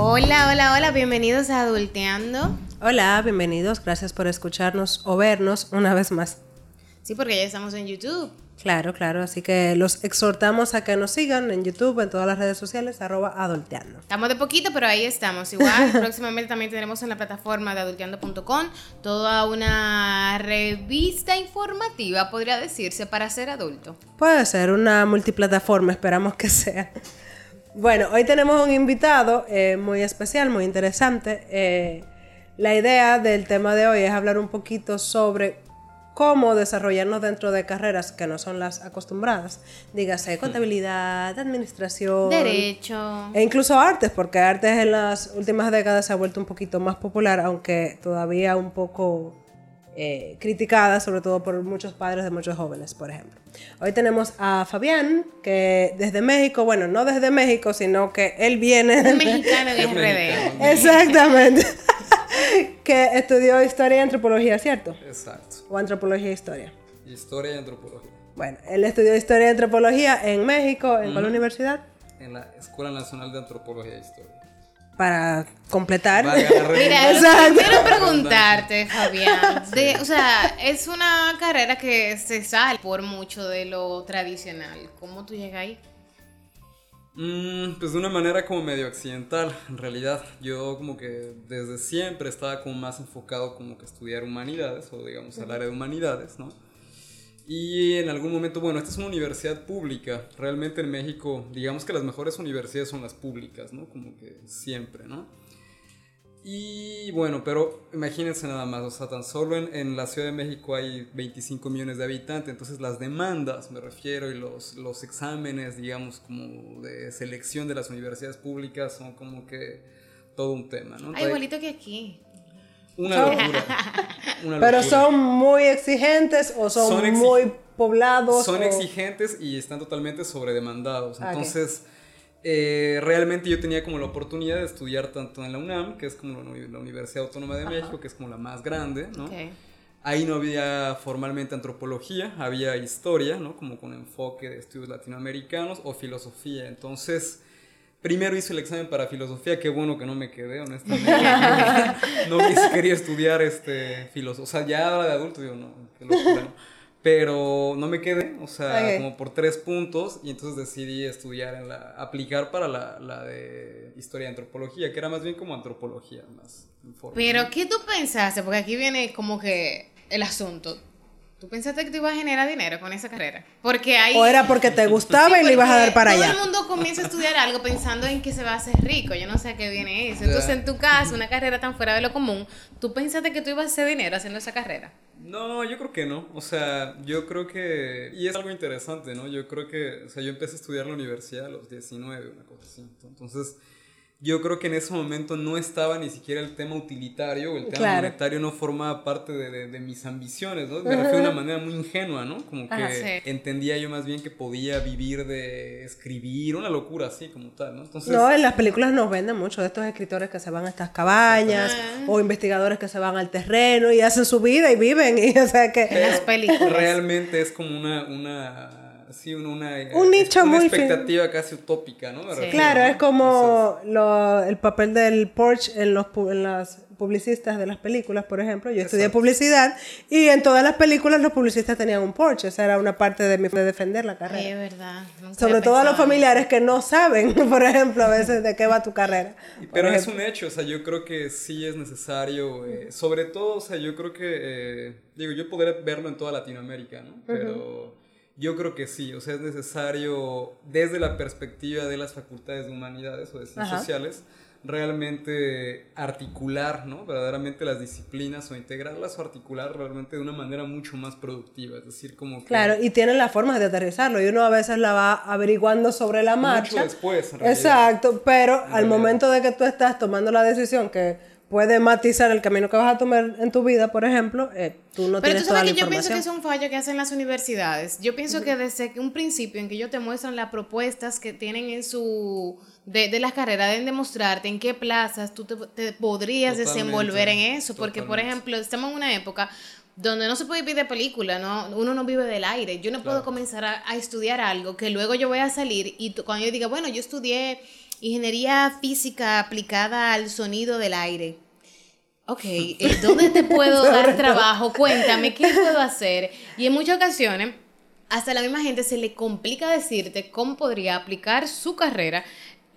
Hola, hola, hola, bienvenidos a Adulteando. Hola, bienvenidos, gracias por escucharnos o vernos una vez más. Sí, porque ya estamos en YouTube. Claro, claro, así que los exhortamos a que nos sigan en YouTube, en todas las redes sociales, arroba adulteando. Estamos de poquito, pero ahí estamos. Igual, próximamente también tendremos en la plataforma de adulteando.com toda una revista informativa, podría decirse, para ser adulto. Puede ser una multiplataforma, esperamos que sea. Bueno, hoy tenemos un invitado eh, muy especial, muy interesante. Eh, la idea del tema de hoy es hablar un poquito sobre cómo desarrollarnos dentro de carreras que no son las acostumbradas. Dígase contabilidad, administración. Derecho. E incluso artes, porque artes en las últimas décadas se ha vuelto un poquito más popular, aunque todavía un poco eh, criticada, sobre todo por muchos padres de muchos jóvenes, por ejemplo. Hoy tenemos a Fabián, que desde México, bueno, no desde México, sino que él viene... Un mexicano en RD. Exactamente. que estudió historia y antropología, ¿cierto? Exacto. O antropología e historia. Historia y antropología. Bueno, él estudió historia y antropología en México, ¿en cuál universidad? En la Escuela Nacional de Antropología e Historia. Para completar. Mira, redundancia. quiero preguntarte, Fabián. de- o sea, es una carrera que se sale por mucho de lo tradicional. ¿Cómo tú llegas ahí? Mm, pues de una manera como medio accidental, en realidad. Yo como que desde siempre estaba como más enfocado como que a estudiar humanidades, o digamos al área de humanidades, ¿no? Y en algún momento, bueno, esta es una universidad pública. Realmente en México, digamos que las mejores universidades son las públicas, ¿no? Como que siempre, ¿no? Y bueno, pero imagínense nada más, o sea, tan solo en, en la Ciudad de México hay 25 millones de habitantes, entonces las demandas, me refiero, y los, los exámenes, digamos, como de selección de las universidades públicas son como que todo un tema, ¿no? Ah, igualito que aquí. Una Son- locura. una Pero locura. son muy exigentes o son, muy poblados. Son o- exigentes y están totalmente sobredemandados. Ah, ok. Entonces, eh, realmente yo tenía como la oportunidad de estudiar tanto en la UNAM, que es como la, uni- la Universidad Autónoma de México, que es como la más grande, ¿no? Ahí no había formalmente antropología, había historia, ¿no? Como con enfoque de estudios latinoamericanos o filosofía. Entonces, primero hice el examen para filosofía, qué bueno que no me quedé, honestamente. no quis- quería estudiar este filosofía, o sea, ya ahora de adulto digo, no, qué locura, ¿no? Pero no me quedé, o sea, como por tres puntos, y entonces decidí estudiar en la, aplicar para la, la de historia y antropología, que era más bien como antropología, más Pero. ¿qué tú pensaste? Porque aquí viene como que el asunto. ¿Tú pensaste que te ibas a generar dinero con esa carrera? Porque hay... O era porque te gustaba Sí, y le ibas a dar para todo allá. el mundo comienza a estudiar algo pensando en que se va a hacer rico. Yo no sé a qué viene eso. Entonces, en tu caso, una carrera tan fuera de lo común, ¿tú pensaste que tú ibas a hacer dinero haciendo esa carrera? No, yo creo que no. O sea, yo creo que... Y es algo interesante, ¿no? Yo creo que... O sea, yo empecé a estudiar la universidad a los 19, una cosa así. Entonces, yo creo que en ese momento no estaba ni siquiera el tema utilitario, o el tema Claro. monetario no formaba parte de, de- de mis ambiciones, ¿no? Me refiero de una manera muy ingenua, ¿no? Como que Ajá, sí. entendía yo más bien que podía vivir de escribir, una locura así como tal, ¿no? Entonces... No, en las películas nos venden mucho de estos escritores que se van a estas cabañas Ah. o investigadores que se van al terreno y hacen su vida y viven. Y, o sea que. En las películas. Realmente es como una, una, sí, una, una, Un nicho una muy fin- expectativa casi utópica, ¿no? Me Sí. refiero, Claro, ¿no? es como lo- el papel del Porsche en, los, pu- en las publicistas de las películas, por ejemplo. Yo estudié Exacto. publicidad y en todas las películas los publicistas tenían un Porsche. Esa era una parte de mi de defender la carrera. es verdad. nunca Sobre todo a los familiares que no saben, por ejemplo, a veces de qué va tu carrera. Pero es un hecho, o sea, yo creo que sí es necesario, eh, sobre todo, o sea, yo creo que, eh, digo, yo podría verlo en toda Latinoamérica, ¿no? Pero yo creo que sí, o sea, es necesario, desde la perspectiva de las facultades de humanidades o de ciencias Ajá. sociales, realmente articular, ¿no? Verdaderamente las disciplinas o integrarlas o articular realmente de una manera mucho más productiva, es decir, como que... Claro, y tienen las formas de aterrizarlo y uno a veces la va averiguando sobre la marcha. después, en realidad. Exacto, pero al realidad. momento de que tú estás tomando la decisión que puede matizar el camino que vas a tomar en tu vida, por ejemplo, eh, tú no Pero tienes tú sabes toda la que yo pienso que es un fallo que hacen las universidades. Yo pienso que desde que un principio en que ellos te muestran las propuestas que tienen en su de, de las carreras, deben demostrarte en qué plazas tú te, te podrías Totalmente, desenvolver en eso. Porque, por ejemplo, estamos en una época donde no se puede vivir de película, ¿no? Uno no vive del aire. Yo no puedo comenzar a, a estudiar algo que luego yo voy a salir y cuando yo diga, bueno, yo estudié ingeniería física aplicada al sonido del aire. Ok, eh, ¿dónde te puedo dar trabajo? Cuéntame, ¿qué puedo hacer? Y en muchas ocasiones, hasta la misma gente se le complica decirte cómo podría aplicar su carrera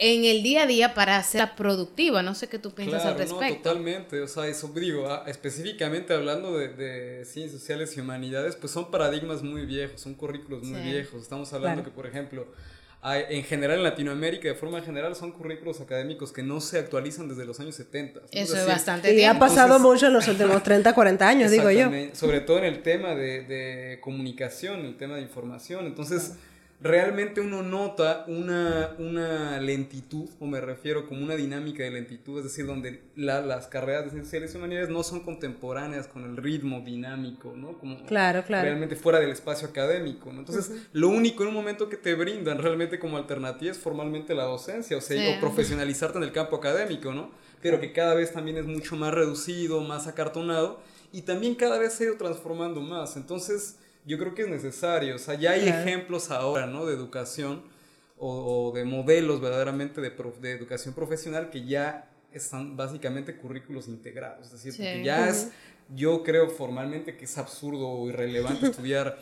en el día a día para hacerla productiva. No sé qué tú piensas al respecto. No, totalmente. O sea, eso digo, ah, específicamente hablando de, de, ciencias sociales y humanidades, pues son paradigmas muy viejos, son currículos muy viejos. Estamos hablando que, por ejemplo, en general en Latinoamérica, de forma general, son currículos académicos que no se actualizan desde los años 70. Eso es bastante tiempo. Y ha pasado mucho en los últimos 30, 40 años, digo yo. Sobre todo en el tema de, de comunicación, el tema de información. Entonces realmente uno nota una, una lentitud, o me refiero como una dinámica de lentitud, es decir, donde las carreras de ciencias y humanidades no son contemporáneas con el ritmo dinámico, ¿no? Como claro, claro. realmente fuera del espacio académico, ¿no? Entonces, lo único en un momento que te brindan realmente como alternativa es formalmente la docencia, o sea, o profesionalizarte en el campo académico, ¿no? Pero que cada vez también es mucho más reducido, más acartonado, y también cada vez se ha ido transformando más. Entonces, yo creo que es necesario. O sea, ya hay ejemplos ahora, ¿no? De educación o, de modelos verdaderamente de, de, educación profesional que ya están básicamente currículos integrados. Es decir, porque ya es, yo creo formalmente que es absurdo o irrelevante estudiar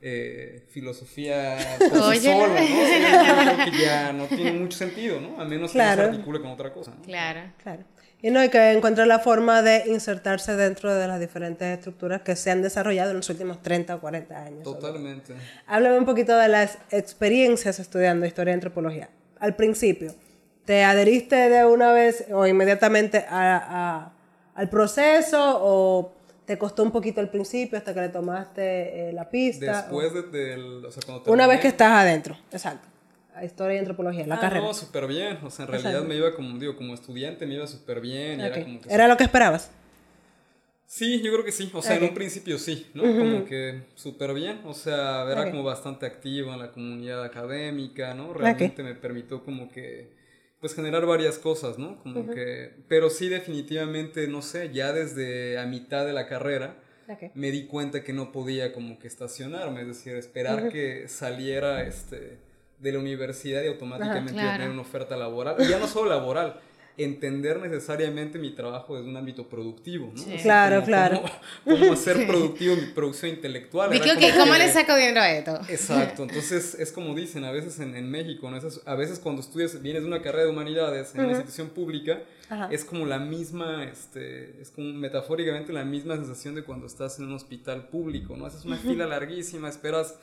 eh, filosofía por sí solo, ¿no? yo creo que ya no tiene mucho sentido, ¿no? A menos que se articule con otra cosa. ¿no? Claro. Claro. Y no, hay que encontrar la forma de insertarse dentro de las diferentes estructuras que se han desarrollado en los últimos 30 o 40 años. Totalmente. Háblame un poquito de las experiencias estudiando historia y antropología. Al principio, ¿te adheriste de una vez o inmediatamente a, al proceso o te costó un poquito al principio hasta que le tomaste eh, la pista? Después de, o sea, cuando Una vez que estás adentro, exacto historia y antropología, la ah, carrera. No, súper bien. O sea, en realidad me iba como, digo, como estudiante me iba súper bien. era, como que ¿Era lo que esperabas? Sí, yo creo que sí. O sea, en un principio sí, ¿no? Como que súper bien. O sea, era como bastante activo en la comunidad académica, ¿no? Realmente me permitió como que, pues, generar varias cosas, ¿no? Como que, pero sí definitivamente, no sé, ya desde a mitad de la carrera, me di cuenta que no podía como que estacionarme, es decir, esperar que saliera, este de la universidad y automáticamente tener una oferta laboral. Y ya no solo laboral, entender necesariamente mi trabajo desde un ámbito productivo, ¿no? Claro, claro. Cómo, hacer productivo mi producción intelectual. ¿cómo le saco dinero a esto? Exacto, entonces es como dicen a veces en, en México, ¿no? a veces cuando estudias, vienes de una carrera de humanidades en una institución pública, es como la misma, este, es como metafóricamente la misma sensación de cuando estás en un hospital público, ¿no? Haces una fila larguísima, esperas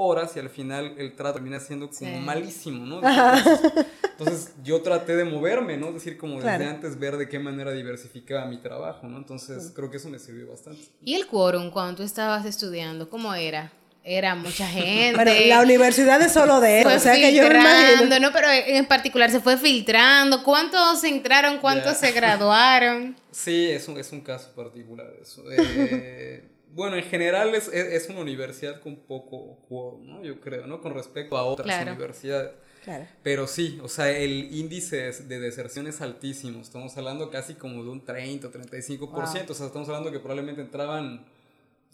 horas y al final el trato termina siendo como malísimo, ¿no? Entonces, yo traté de moverme, ¿no? Es decir, como desde antes ver de qué manera diversificaba mi trabajo, ¿no? Entonces, creo que eso me sirvió bastante. ¿Y el quórum cuando tú estabas estudiando, cómo era? Era mucha gente. Bueno, la universidad es solo de eso, o sea que yo me imagino. ¿no? Pero en particular se fue filtrando. ¿Cuántos entraron? ¿Cuántos se graduaron? Sí, es un, es un caso particular eso. Eh, bueno, en general es, es, una universidad con poco quórum, ¿no? Yo creo, ¿no? Con respecto a otras universidades. Claro. Pero sí, o sea, el índice de deserción es altísimo. Estamos hablando casi como de un 30 o 35%. O sea, estamos hablando que probablemente entraban,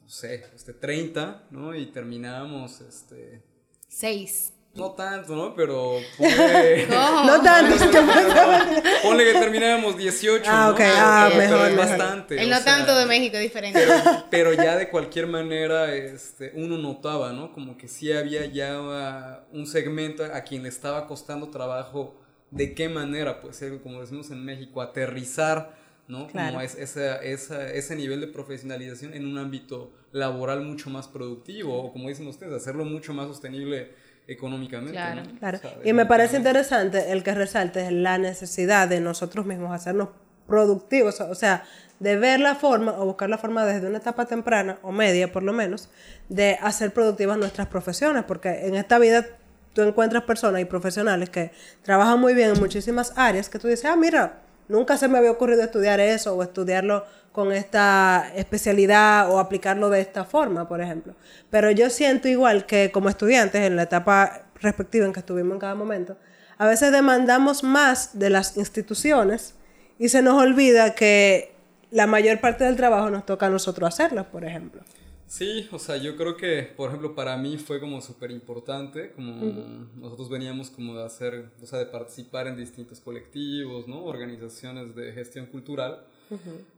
no sé, este, 30, ¿no? Y terminábamos, este... 6. No tanto, ¿no? Pero ponle... no, tanto. ponle que terminábamos 18, Ah, ok. Ah, mejor, bastante. El no tanto de México diferente. Pero, ya de cualquier manera este, uno notaba, ¿no? Como que sí había ya un segmento a quien le estaba costando trabajo de qué manera, pues, como decimos en México, aterrizar, ¿no? Como es, esa, esa, ese nivel de profesionalización en un ámbito laboral mucho más productivo, o como dicen ustedes, hacerlo mucho más sostenible económicamente. Claro, claro. y me parece interesante el que resalte la necesidad de nosotros mismos hacernos productivos, o sea, de ver la forma o buscar la forma desde una etapa temprana o media por lo menos, de hacer productivas nuestras profesiones, porque en esta vida tú encuentras personas y profesionales que trabajan muy bien en muchísimas áreas que tú dices, ah, mira, nunca se me había ocurrido estudiar eso o estudiarlo con esta especialidad o aplicarlo de esta forma, por ejemplo. Pero yo siento igual que como estudiantes en la etapa respectiva en que estuvimos en cada momento, a veces demandamos más de las instituciones y se nos olvida que la mayor parte del trabajo nos toca a nosotros hacerlo, por ejemplo. Sí, o sea, yo creo que, por ejemplo, para mí fue como súper importante, como nosotros veníamos como de hacer, o sea, de participar en distintos colectivos, ¿no? Organizaciones de gestión cultural.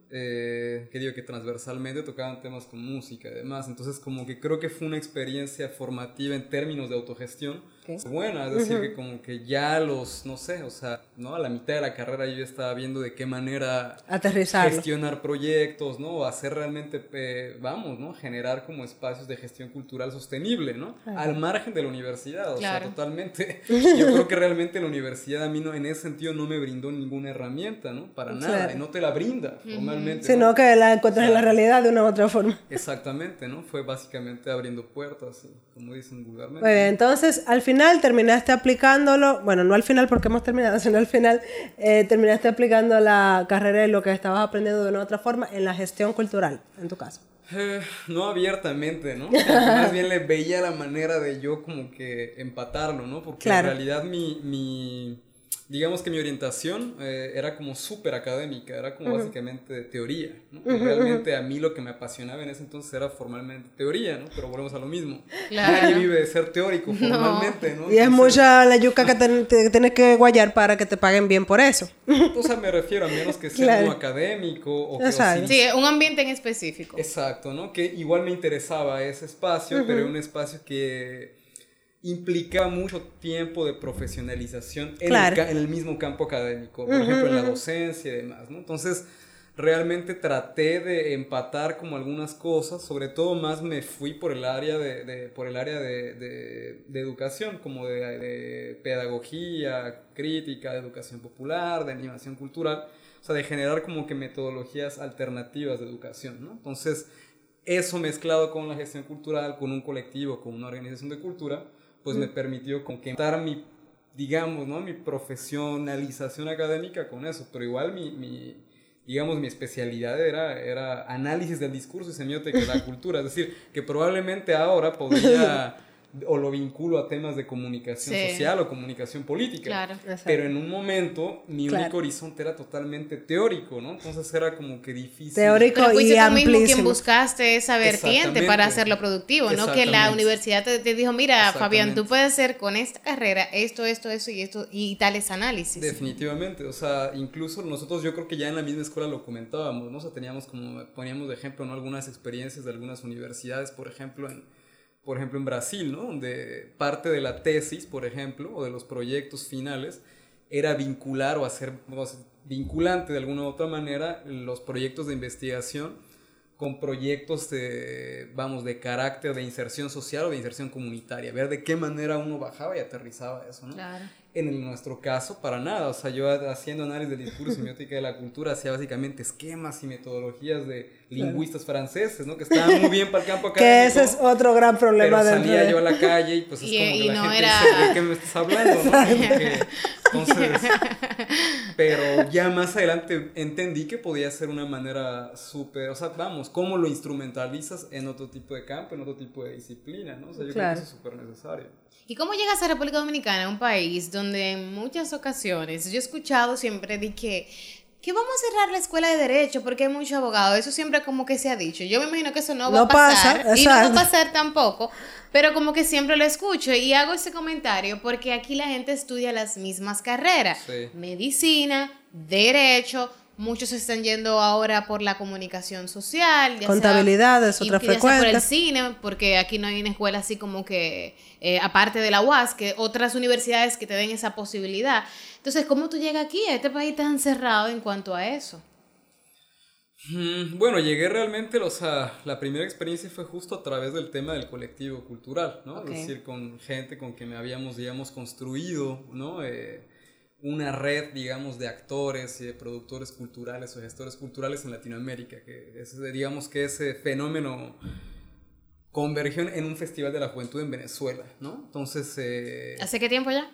Eh, que digo que transversalmente tocaban temas con música y demás. Entonces, como que creo que fue una experiencia formativa en términos de autogestión buena. Es decir, que como que ya los, no sé, o sea, ¿no? A la mitad de la carrera yo estaba viendo de qué manera Aterrizar. gestionar proyectos, ¿no? O hacer realmente, eh, vamos, ¿no? Generar como espacios de gestión cultural sostenible, ¿no? Al margen de la universidad, o sea, totalmente. Yo creo que realmente la universidad a mí no, en ese sentido no me brindó ninguna herramienta, ¿no? Para nada, y no te la brinda formalmente. Sino que la encuentras en la realidad de una u otra forma. Exactamente, ¿no? Fue básicamente abriendo puertas, como dicen vulgarmente. Pues, entonces, al final final terminaste aplicándolo, bueno, no al final porque hemos terminado, sino al final eh, terminaste aplicando la carrera y lo que estabas aprendiendo de una otra forma en la gestión cultural, en tu caso. Eh, no abiertamente, ¿no? Más bien le veía la manera de yo como que empatarlo, ¿no? Porque en realidad mi, mi digamos que mi orientación eh, era como súper académica, era como básicamente de teoría. ¿no? Realmente a mí lo que me apasionaba en ese entonces era formalmente teoría, ¿no? Pero volvemos a lo mismo. Nadie vive de ser teórico formalmente, ¿no? Y es mucha la yuca que tienes que guayar para que te paguen bien por eso. O sea, me refiero a menos que sea claro. académico o que Sí, un ambiente en específico. Exacto, ¿no? Que igual me interesaba ese espacio, pero era un espacio que implicaba mucho tiempo de profesionalización en, el, mismo campo académico, por ejemplo, en la docencia y demás, ¿no? Entonces, realmente traté de empatar como algunas cosas, sobre todo más me fui por el área de, por el área de, educación, como de, pedagogía, crítica, de educación popular, de animación cultural, o sea, de generar como que metodologías alternativas de educación, ¿no? Entonces, eso mezclado con la gestión cultural, con un colectivo, con una organización de cultura, pues me permitió complementar mi, digamos, ¿no? Mi profesionalización académica con eso, pero igual mi, mi digamos, mi especialidad era, era análisis del discurso y semiótica de la cultura, es decir, que probablemente ahora podría o lo vinculo a temas de comunicación social o comunicación política. Claro. Pero en un momento mi único horizonte era totalmente teórico, ¿no? Entonces era como que difícil. Teórico Pero fuiste y tú mismo quien buscaste esa vertiente para hacerlo productivo, ¿no? Que la universidad te, dijo, mira, Fabián, tú puedes hacer con esta carrera esto, esto, eso y esto y tales análisis. Definitivamente, o sea, incluso nosotros yo creo que ya en la misma escuela lo comentábamos, ¿no? O sea, teníamos como, poníamos de ejemplo, ¿no? Algunas experiencias de algunas universidades, por ejemplo, en por ejemplo, en Brasil, ¿no? Donde parte de la tesis, por ejemplo, o de los proyectos finales, era vincular o hacer, vinculante de alguna u otra manera los proyectos de investigación con proyectos de, vamos, de carácter de inserción social o de inserción comunitaria, ver de qué manera uno bajaba y aterrizaba eso, ¿no? Claro en nuestro caso, para nada. O sea, yo haciendo análisis del discurso y semiótica de la cultura, hacía básicamente esquemas y metodologías de lingüistas franceses, ¿no? Que estaban muy bien para el campo académico. Que ese es otro gran problema pero salía yo a la calle y pues es como que la no gente era... dice, ¿de qué me estás hablando? ¿no? entonces, pero ya más adelante entendí que podía ser una manera súper, o sea, vamos, cómo lo instrumentalizas en otro tipo de campo, en otro tipo de disciplina, ¿no? O sea, yo creo que eso es súper necesario. ¿Y cómo llegas a República Dominicana, un país donde en muchas ocasiones yo he escuchado siempre de que, que vamos a cerrar la escuela de derecho porque hay muchos abogados? Eso siempre como que se ha dicho. Yo me imagino que eso no va a pasar y no va a pasar tampoco, pero como que siempre lo escucho y hago ese comentario porque aquí la gente estudia las mismas carreras, medicina, derecho, Muchos se están yendo ahora por la comunicación social. Contabilidad es otra frecuencia. por el cine, porque aquí no hay una escuela así como que, eh, aparte de la UAS, que otras universidades que te den esa posibilidad. Entonces, ¿cómo tú llegas aquí a este país tan cerrado en cuanto a eso? Mm, bueno, llegué realmente, o sea, la primera experiencia fue justo a través del tema del colectivo cultural, ¿no? Es decir, con gente con quien me habíamos, digamos, construido, ¿no? Eh, una red, digamos, de actores y de productores culturales o gestores culturales en Latinoamérica, que es, digamos que ese fenómeno convergió en un festival de la juventud en Venezuela, ¿no? Entonces... Eh, ¿Hace qué tiempo ya?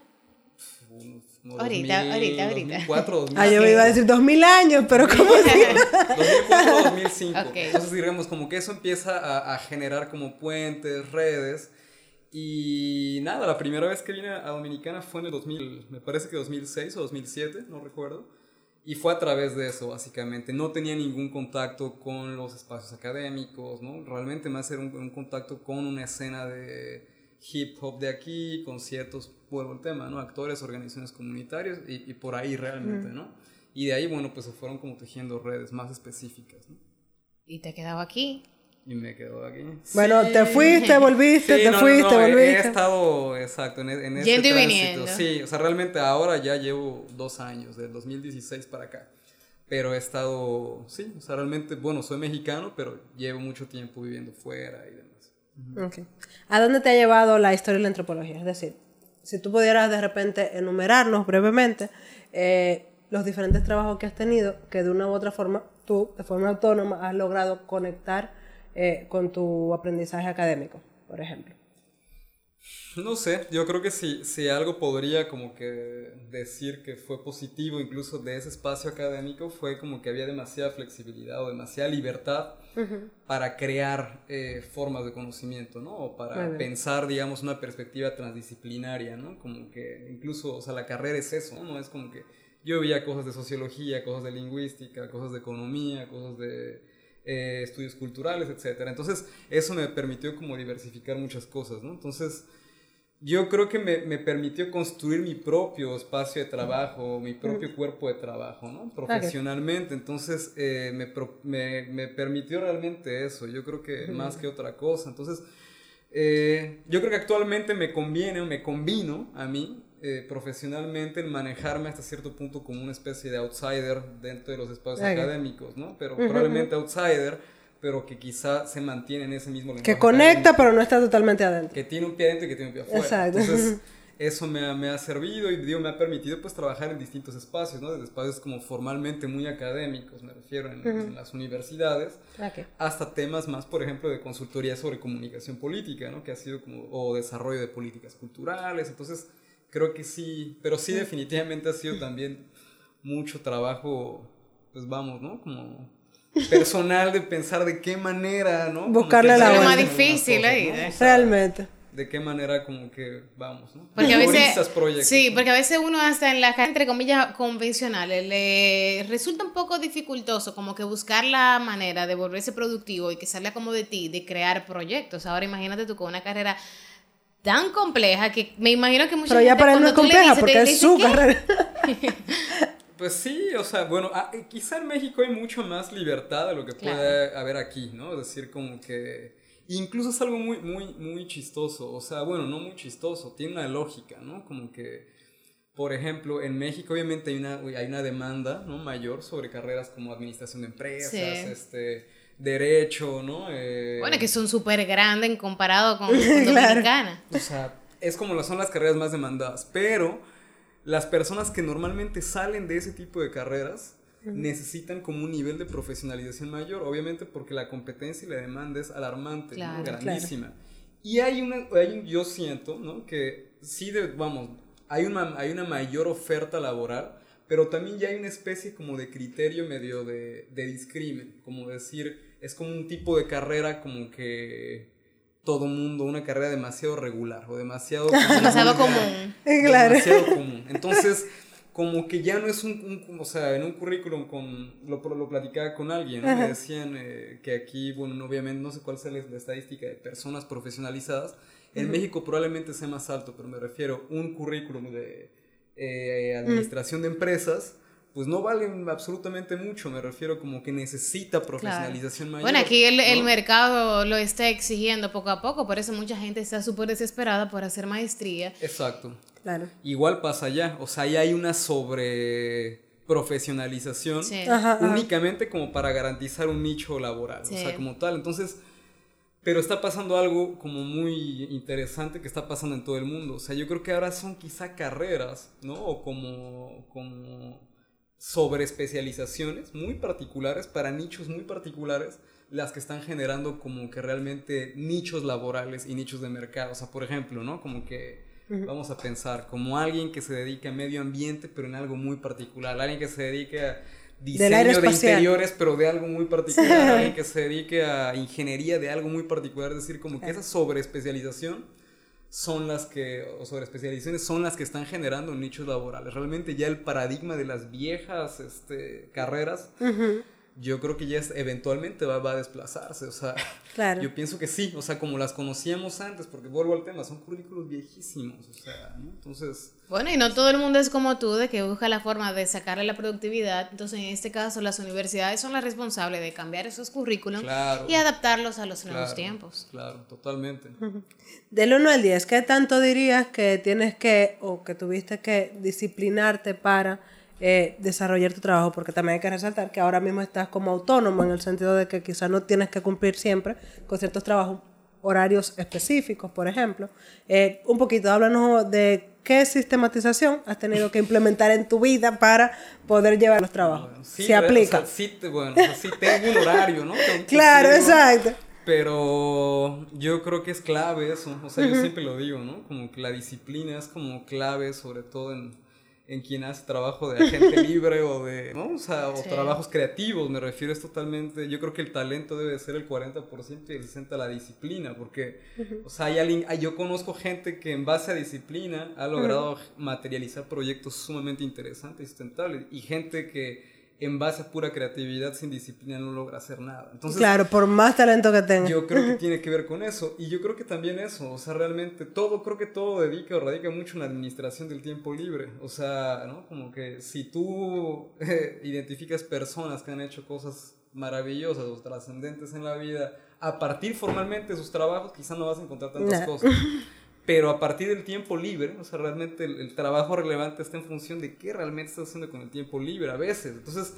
ahorita, ahorita, ahorita. 2004, 2005. Ah, yo me iba a decir 2000 años, pero ¿cómo así? 2004, 2005. Entonces, digamos, como que eso empieza a, a generar como puentes, redes, y nada, la primera vez que vine a Dominicana fue en el 2000, me parece que 2006 o 2007, no recuerdo. Y fue a través de eso, básicamente. No tenía ningún contacto con los espacios académicos, ¿no? Realmente más era un, un contacto con una escena de hip hop de aquí, conciertos, vuelvo al tema, ¿no? Actores, organizaciones comunitarias y, y por ahí realmente, ¿no? Y de ahí, bueno, pues se fueron como tejiendo redes más específicas, ¿no? Y te quedado aquí. Y me quedo aquí. Bueno, Sí. te fuiste, volviste, Sí, te no, no, fuiste, no, he- He volviste. estado, exacto, en, en este Yendo y tránsito. viniendo. Sí, o sea, realmente ahora ya llevo dos años, del 2016 para acá. Pero he estado, sí, o sea, realmente, bueno, soy mexicano, pero llevo mucho tiempo viviendo fuera y demás. Ok. ¿A dónde te ha llevado la historia de la antropología? Es decir, si tú pudieras de repente enumerarnos brevemente eh, los diferentes trabajos que has tenido, que de una u otra forma tú, de forma autónoma, has logrado conectar eh, con tu aprendizaje académico, por ejemplo. No sé, yo creo que si, si algo podría como que decir que fue positivo incluso de ese espacio académico fue como que había demasiada flexibilidad o demasiada libertad para crear eh, formas de conocimiento, ¿no? O para pensar, digamos, una perspectiva transdisciplinaria, ¿no? Como que incluso, o sea, la carrera es eso, ¿no? Es como que yo veía cosas de sociología, cosas de lingüística, cosas de economía, cosas de eh, estudios culturales, etcétera. Entonces, eso me permitió como diversificar muchas cosas, ¿no? Entonces, yo creo que me, me permitió construir mi propio espacio de trabajo, mi propio cuerpo de trabajo, ¿no? Profesionalmente. Entonces, eh, me, pro- me, me permitió realmente eso. Yo creo que más que otra cosa. Entonces, eh, yo creo que actualmente me conviene o me combino a mí eh, profesionalmente el manejarme hasta cierto punto como una especie de outsider dentro de los espacios Ok. académicos, ¿no? Pero probablemente outsider, pero que quizá se mantiene en ese mismo lenguaje Que conecta, pero no está totalmente adentro. que tiene un pie adentro y que tiene un pie afuera. Exacto. Entonces, eso me ha, me ha servido y digo, me ha permitido pues trabajar en distintos espacios, ¿no? Desde espacios como formalmente muy académicos, me refiero en, en las universidades, Ok. hasta temas más, por ejemplo, de consultoría sobre comunicación política, ¿no? Que ha sido como, o desarrollo de políticas culturales, entonces creo que sí, pero sí definitivamente ha sido también mucho trabajo, pues vamos, ¿no? Como personal de pensar de qué manera, ¿no? Buscarle la lo más difícil cosas, ahí, ¿no? ¿eh? O sea, Realmente. de qué manera como que vamos, ¿no? Porque a veces, proyectos, sí, ¿no? porque a veces uno hasta en las entre comillas convencionales le resulta un poco dificultoso como que buscar la manera de volverse productivo y que salga como de ti, de crear proyectos. Ahora imagínate tú con una carrera tan compleja que me imagino que mucha Pero ya gente para él no es cuando tú le compleja dices, porque te es su carrera. Pues sí, o sea, bueno, ah, eh, quizá en México hay mucho más libertad de lo que Claro. puede haber aquí, ¿no? Es decir, como que incluso es algo muy, muy, muy chistoso, o sea, bueno, no muy chistoso, tiene una lógica, ¿no? Como que, por ejemplo, en México obviamente hay una, hay una demanda, ¿no? Mayor sobre carreras como administración de empresas, Sí. este, derecho, ¿no? Eh, Bueno, que son súper grandes en comparado con, con Claro. Dominicana. O sea, es como las- son las carreras más demandadas, pero las personas que normalmente salen de ese tipo de carreras necesitan como un nivel de profesionalización mayor, obviamente porque la competencia y la demanda es alarmante, ¿no? Claro. grandísima. Y hay una, hay un- yo siento, ¿no? Que sí, de, vamos, hay una, hay una mayor oferta laboral, pero también ya hay una especie como de criterio medio de, de discrimen, como decir, es como un tipo de carrera como que todo mundo, una carrera demasiado regular o demasiado... Demasiado común. Claro. Demasiado común. Entonces, como que ya no es un, un- o sea, en un currículum con, lo, lo platicaba con alguien, ¿no? me decían eh, que aquí, bueno, no, obviamente, no sé cuál sea la, estadística de personas profesionalizadas, en México probablemente sea más alto, pero me refiero un currículum de eh, administración de empresas, pues no valen absolutamente mucho, me refiero como que necesita profesionalización mayor. Bueno, aquí el, mercado lo está exigiendo poco a poco, por eso mucha gente está súper desesperada por hacer maestría. Exacto. Claro. Igual pasa allá, o sea, ya hay una sobre profesionalización Sí. Ajá, ajá. únicamente como para garantizar un nicho laboral, Sí. o sea, como tal. Entonces, pero está pasando algo como muy interesante que está pasando en todo el mundo. O sea, yo creo que ahora son quizá carreras, ¿no? O como, como sobre especializaciones muy particulares para nichos muy particulares las que están generando como que realmente nichos laborales y nichos de mercado. O sea, por ejemplo, ¿no? Como que vamos a pensar como alguien que se dedica a medio ambiente, pero en algo muy particular. Alguien que se dedique a diseño de interiores, pero de algo muy particular. alguien que se dedique a ingeniería de algo muy particular. Es decir, como que esa sobreespecialización son las que, o sobre especializaciones, son las que están generando nichos laborales. Realmente ya el paradigma de las viejas este, carreras, yo creo que ya es, eventualmente va, va, a desplazarse. O sea, yo pienso que sí, o sea, como las conocíamos antes, porque vuelvo al tema, son currículos viejísimos, o sea, ¿no? Entonces... Bueno, y no todo el mundo es como tú, de que busca la forma de sacarle la productividad. Entonces, en este caso, las universidades son las responsables de cambiar esos currículos y adaptarlos a los nuevos tiempos. Claro, totalmente. Del 1 al 10, ¿qué tanto dirías que tienes que, o que tuviste que disciplinarte para eh, desarrollar tu trabajo? Porque también hay que resaltar que ahora mismo estás como autónomo en el sentido de que quizás no tienes que cumplir siempre con ciertos trabajos horarios específicos, por ejemplo. Eh, un poquito, háblanos de qué sistematización has tenido que implementar en tu vida para poder llevar los trabajos. sí, se aplica. O sea, sí, bueno, sí tengo un horario, ¿no? claro, exacto. Pero yo creo que es clave eso, o sea, yo siempre lo digo, ¿no? Como que la disciplina es como clave, sobre todo en, en quien hace trabajo de agente libre o de, ¿no? O sea, o trabajos creativos, me refiero es totalmente, yo creo que el talento debe ser el 40% y el 60% la disciplina, porque, o sea, hay alguien, yo conozco gente que en base a disciplina ha logrado materializar proyectos sumamente interesantes y sustentables, y gente que en base a pura creatividad sin disciplina no logra hacer nada. Entonces, claro, por más talento que tenga. Yo creo que tiene que ver con eso. Y yo creo que también eso, o sea, realmente todo, creo que todo dedica o radica mucho en la administración del tiempo libre. O sea, ¿no? Como que si tú eh, identificas personas que han hecho cosas maravillosas o trascendentes en la vida, a partir formalmente de sus trabajos, quizás no vas a encontrar tantas cosas. pero a partir del tiempo libre, o sea, realmente el, trabajo relevante está en función de qué realmente estás haciendo con el tiempo libre a veces. Entonces,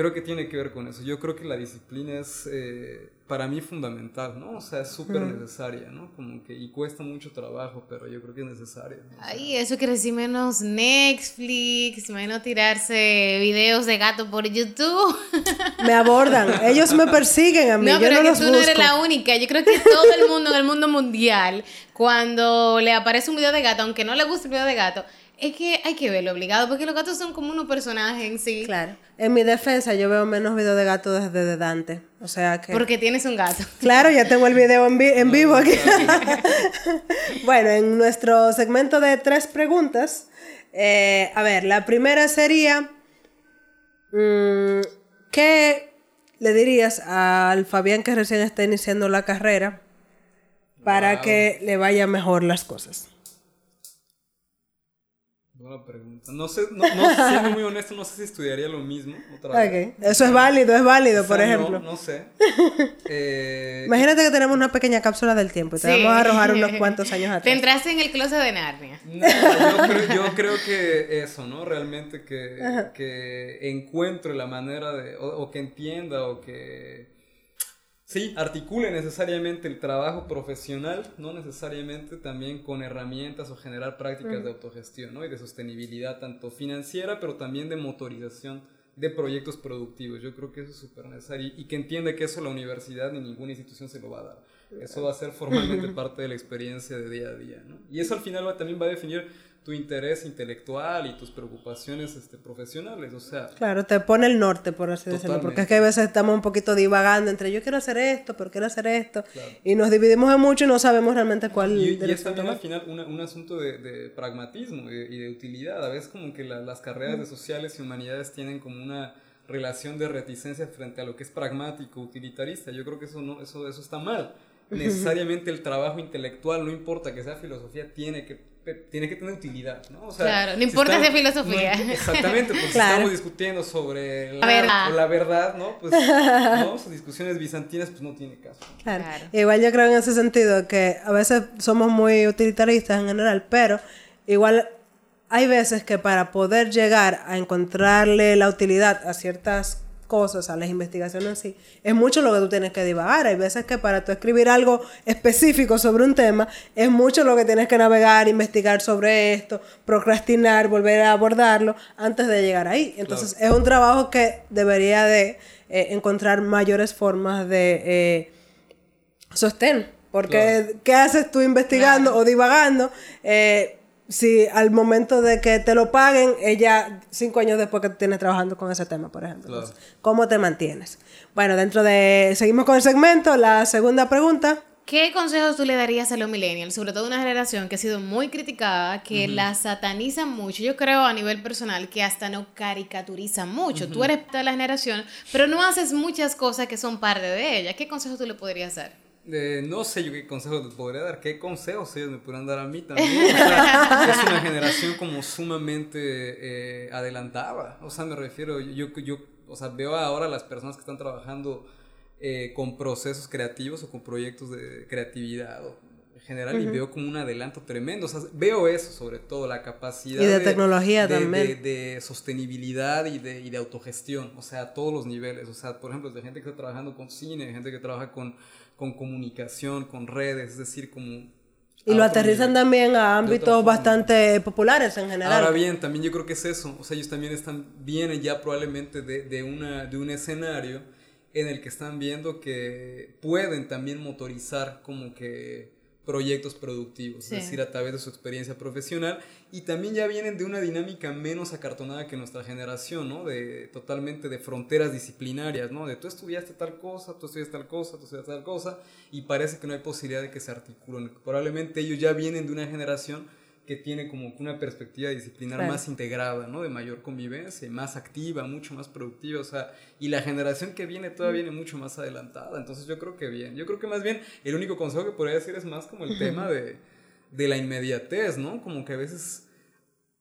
creo que tiene que ver con eso. Yo creo que la disciplina es eh, para mí fundamental, ¿no? O sea, es súper necesaria, ¿no? Como que, y cuesta mucho trabajo, pero yo creo que es necesaria. Ay, eso quiere decir menos Netflix, menos tirarse videos de gato por YouTube. Me abordan, ellos me persiguen a mí. No, pero que tú no eres la única. Yo creo que todo el mundo en el mundo mundial, cuando le aparece un video de gato, aunque no le guste el video de gato, es que hay que verlo obligado, porque los gatos son como unos personajes en sí. Claro. En mi defensa, yo veo menos videos de gatos desde Dante. O sea que. Porque tienes un gato. Claro, ya tengo el video en, vivo aquí. bueno, en nuestro segmento de tres preguntas. Eh, a ver, la primera sería. Mm, ¿Qué le dirías al Fabián que recién está iniciando la carrera para que le vayan mejor las cosas? Buena pregunta. No sé, no, no siendo muy honesto, no sé si estudiaría lo mismo otra vez. Eso es válido, es válido, por ejemplo. No, sé. Eh, Imagínate que tenemos una pequeña cápsula del tiempo y te vamos a arrojar unos cuantos años atrás. Te entraste en el closet de Narnia. No, yo, creo, yo creo que eso, ¿no? Realmente que, que encuentre la manera de, o que entienda o que Sí, articule necesariamente el trabajo profesional, no necesariamente también con herramientas o generar prácticas de autogestión ¿no? y de sostenibilidad, tanto financiera, pero también de motorización de proyectos productivos. Yo creo que eso es súper necesario y que entiende que eso la universidad ni ninguna institución se lo va a dar. Eso va a ser formalmente parte de la experiencia de día a día. ¿no? Y eso al final va, también va a definir tu interés intelectual y tus preocupaciones este, profesionales, o sea... Claro, te pone el norte, por así decirlo, porque es que a veces estamos un poquito divagando entre yo quiero hacer esto, pero quiero hacer esto, y nos dividimos en mucho y no sabemos realmente cuál... Y, y es también al final un asunto de, de pragmatismo y de, utilidad, a veces como que las carreras de sociales y humanidades tienen como una relación de reticencia frente a lo que es pragmático, utilitarista, yo creo que eso, no, eso, eso está mal. Necesariamente el trabajo intelectual, no importa que sea filosofía, tiene que tiene que tener utilidad, ¿no? O sea, claro, no importa si, es filosofía. exactamente, porque si estamos discutiendo sobre la, verdad. la verdad, ¿no? Pues, ¿no? discusiones bizantinas, pues no tiene caso. Claro. Igual yo creo en ese sentido que a veces somos muy utilitaristas en general, pero igual hay veces que para poder llegar a encontrarle la utilidad a ciertas cosas, a las investigaciones en sí, es mucho lo que tú tienes que divagar. Hay veces que para tú escribir algo específico sobre un tema, es mucho lo que tienes que navegar, investigar sobre esto, procrastinar, volver a abordarlo antes de llegar ahí. Entonces es un trabajo que debería de eh, encontrar mayores formas de eh, sostén. Porque, ¿qué haces tú investigando o divagando? Eh, si al momento de que te lo paguen, ella cinco años después que tienes trabajando con ese tema, por ejemplo. ¿Cómo te mantienes? Bueno, dentro de... Seguimos con el segmento. La segunda pregunta, ¿Qué consejos tú le darías a los millennials, sobre todo una generación que ha sido muy criticada, que la satanizan mucho? Yo creo a nivel personal que hasta no caricaturizan mucho. Tú eres de la generación, pero no haces muchas cosas que son parte de ella. ¿Qué consejos tú le podrías dar? Eh, no sé yo qué consejos les podría dar, qué consejos ellos me podrían dar a mí también. O sea, es una generación como sumamente eh, adelantada. O sea, me refiero, yo, yo, o sea, veo ahora las personas que están trabajando eh, con procesos creativos o con proyectos de creatividad o en general y veo como un adelanto tremendo. O sea, veo eso sobre todo, la capacidad Y de tecnología de, también. de- de sostenibilidad y de, y de autogestión, o sea, a todos los niveles. O sea, por ejemplo, de gente que está trabajando con cine, gente que trabaja con, con comunicación, con redes, es decir, como... Y lo aterrizan nivel. también a ámbitos bastante populares en general. Ahora bien, también yo creo que es eso. O sea, ellos también están, vienen ya probablemente de, de, una, de un escenario en el que están viendo que pueden también motorizar como que proyectos productivos, Sí. es decir, a través de su experiencia profesional y también ya vienen de una dinámica menos acartonada que nuestra generación, ¿no? De totalmente de fronteras disciplinarias, ¿no? De tú estudiaste tal cosa, tú estudiaste tal cosa, tú estudiaste tal cosa y parece que no hay posibilidad de que se articulen. Probablemente ellos ya vienen de una generación que tiene como una perspectiva disciplinar Claro. más integrada, ¿no? De mayor convivencia, más activa, mucho más productiva, o sea, y la generación que viene todavía viene mucho más adelantada, entonces yo creo que bien, yo creo que más bien el único consejo que podría decir es más como el tema de, de la inmediatez, ¿no? Como que a veces,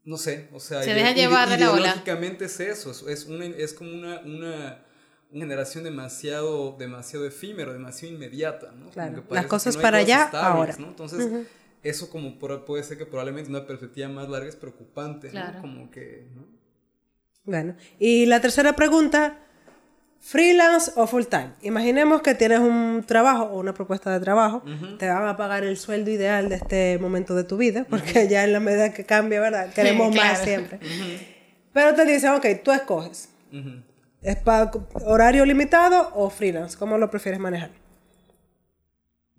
no sé, o sea, Se deja llevar de la ola. es eso, es, una, es como una, una, una generación demasiado, demasiado efímera, demasiado inmediata, ¿no? Claro, las cosas no para allá, ahora. ¿no? Entonces, eso como por- puede ser que probablemente una perspectiva más larga es preocupante, Claro. ¿no? Como que, ¿no? Bueno, y la tercera pregunta, freelance o full time. Imaginemos que tienes un trabajo o una propuesta de trabajo, te van a pagar el sueldo ideal de este momento de tu vida, porque ya en la medida que cambia, ¿verdad? Queremos más Claro. siempre. Pero te dicen, ok, tú escoges. ¿Es para horario limitado o freelance? ¿Cómo lo prefieres manejar?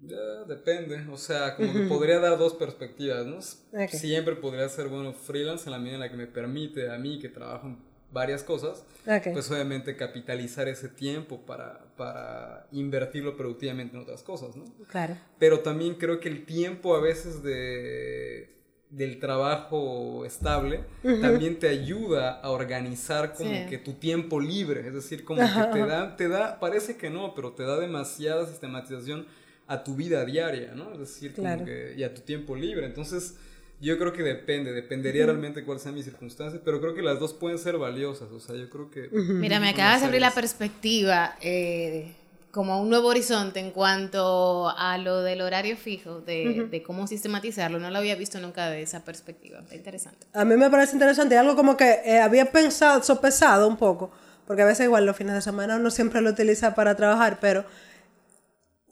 Ya, depende, o sea, como que podría dar dos perspectivas, ¿no? Siempre podría ser, bueno, freelance en la medida en la que me permite a mí, que trabajo en varias cosas, pues obviamente capitalizar ese tiempo para, para invertirlo productivamente en otras cosas, ¿no? Claro. Pero también creo que el tiempo a veces de, del trabajo estable también te ayuda a organizar como Sí. que tu tiempo libre. Es decir, como que te da, te da, parece que no, pero te da demasiada sistematización a tu vida diaria, ¿no? Es decir, como Claro. que, y a tu tiempo libre. Entonces, yo creo que depende, dependería realmente cuáles sean mis circunstancias, pero creo que las dos pueden ser valiosas. O sea, yo creo que... Mira, me acabas de abrir la perspectiva eh, como un nuevo horizonte en cuanto a lo del horario fijo, de, de cómo sistematizarlo. No lo había visto nunca de esa perspectiva. Está interesante. A mí me parece interesante, algo como que eh, había pensado, sopesado un poco, porque a veces igual los fines de semana uno siempre lo utiliza para trabajar, pero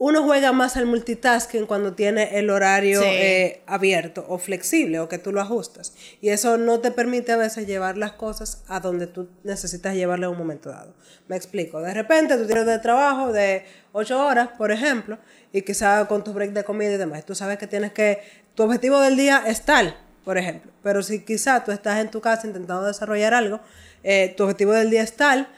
uno juega más al multitasking cuando tiene el horario Sí. eh, abierto o flexible o que tú lo ajustas. Y eso no te permite a veces llevar las cosas a donde tú necesitas llevarle en un momento dado. Me explico. De repente tú tienes de trabajo de 8 horas, por ejemplo, y quizá con tu break de comida y demás, tú sabes que tienes que, tu objetivo del día es tal, por ejemplo. Pero si quizá tú estás en tu casa intentando desarrollar algo, eh, tu objetivo del día es tal,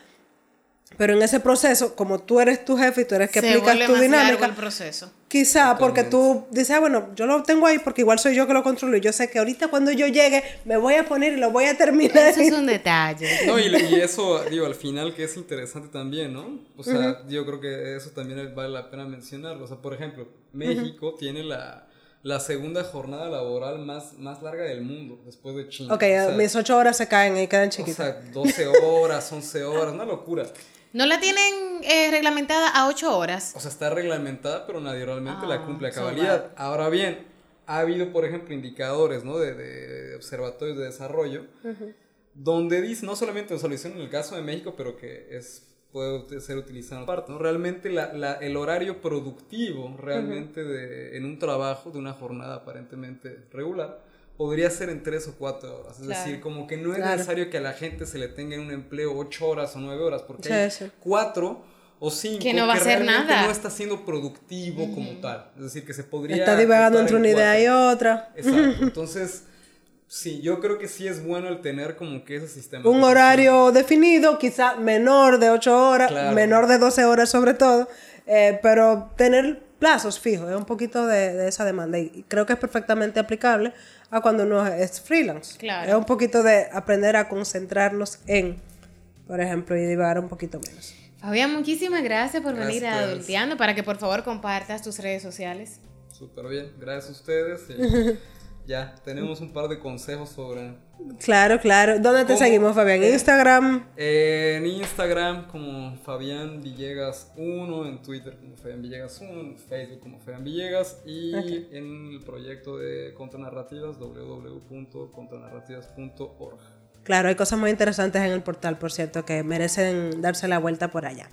pero en ese proceso, como tú eres tu jefe y tú eres que Se aplicas tu más largo dinámica, el proceso. Quizá porque tú dices, ah, bueno, yo lo tengo ahí porque igual soy yo que lo controlo y yo sé que ahorita cuando yo llegue me voy a poner y lo voy a terminar. Eso es un detalle. No, y, y eso, digo, al final que es interesante también, ¿no? O sea, yo creo que eso también vale la pena mencionarlo. O sea, por ejemplo, México tiene la, la segunda jornada laboral más, más larga del mundo, después de China. Ok, o sea, mis ocho horas se caen y quedan o chiquitas. sea, 12 horas, 11 horas, una locura. ¿No la tienen eh, reglamentada a ocho horas? O sea, está reglamentada, pero nadie realmente la Ah, cumple a so cabalidad. Ahora bien, ha habido, por ejemplo, indicadores, ¿no? De, de observatorios de desarrollo, donde dice, no solamente en solución en el caso de México, pero que es puede ser utilizado en parte, ¿no? Realmente la- la- el horario productivo, realmente de, en un trabajo de una jornada aparentemente regular, podría ser en tres o cuatro horas. Es Claro. decir, como que no es Claro. necesario que a la gente se le tenga en un empleo ocho horas o nueve horas, porque Sí, hay sí. cuatro o cinco Que no va a hacer nada. no está siendo productivo como tal. Es decir, que se podría... Está divagando entre en una idea y otra. Exacto. Entonces, sí, yo creo que sí es bueno el tener como que ese sistema. Un horario definido, quizá menor de ocho horas, Claro. menor de 12 horas sobre todo, eh, pero tener plazos fijos, es un poquito de, de esa demanda y creo que es perfectamente aplicable a cuando uno es freelance. Claro. Es un poquito de aprender a concentrarnos en, por ejemplo, y divagar un poquito menos. Fabián, muchísimas gracias por Gracias venir a. Adulteando para que por favor compartas tus redes sociales. Súper bien, gracias a ustedes. y ya, tenemos un par de consejos sobre... Claro, claro. ¿Dónde te ¿Cómo? seguimos, Fabián? Eh, Instagram. Eh, en Instagram como Fabián Villegas 1, en Twitter como Fabián Villegas 1, en Facebook como Fabián Villegas y en el proyecto de Contranarrativas www.contranarrativas.org. Claro, hay cosas muy interesantes en el portal, por cierto, que merecen darse la vuelta por allá.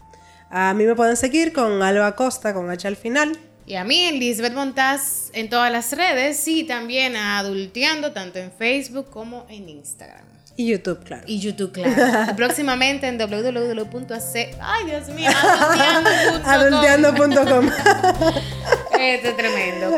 A mí me pueden seguir con Alba Costa, con H al final. Y a mí, Lisbeth Montaz, en todas las redes y también a Adulteando, tanto en Facebook como en Instagram. Y YouTube, claro. Y YouTube, claro. Próximamente en www.ac... Ay, Dios mío, adulteando.com. Adulteando.com. Este es tremendo.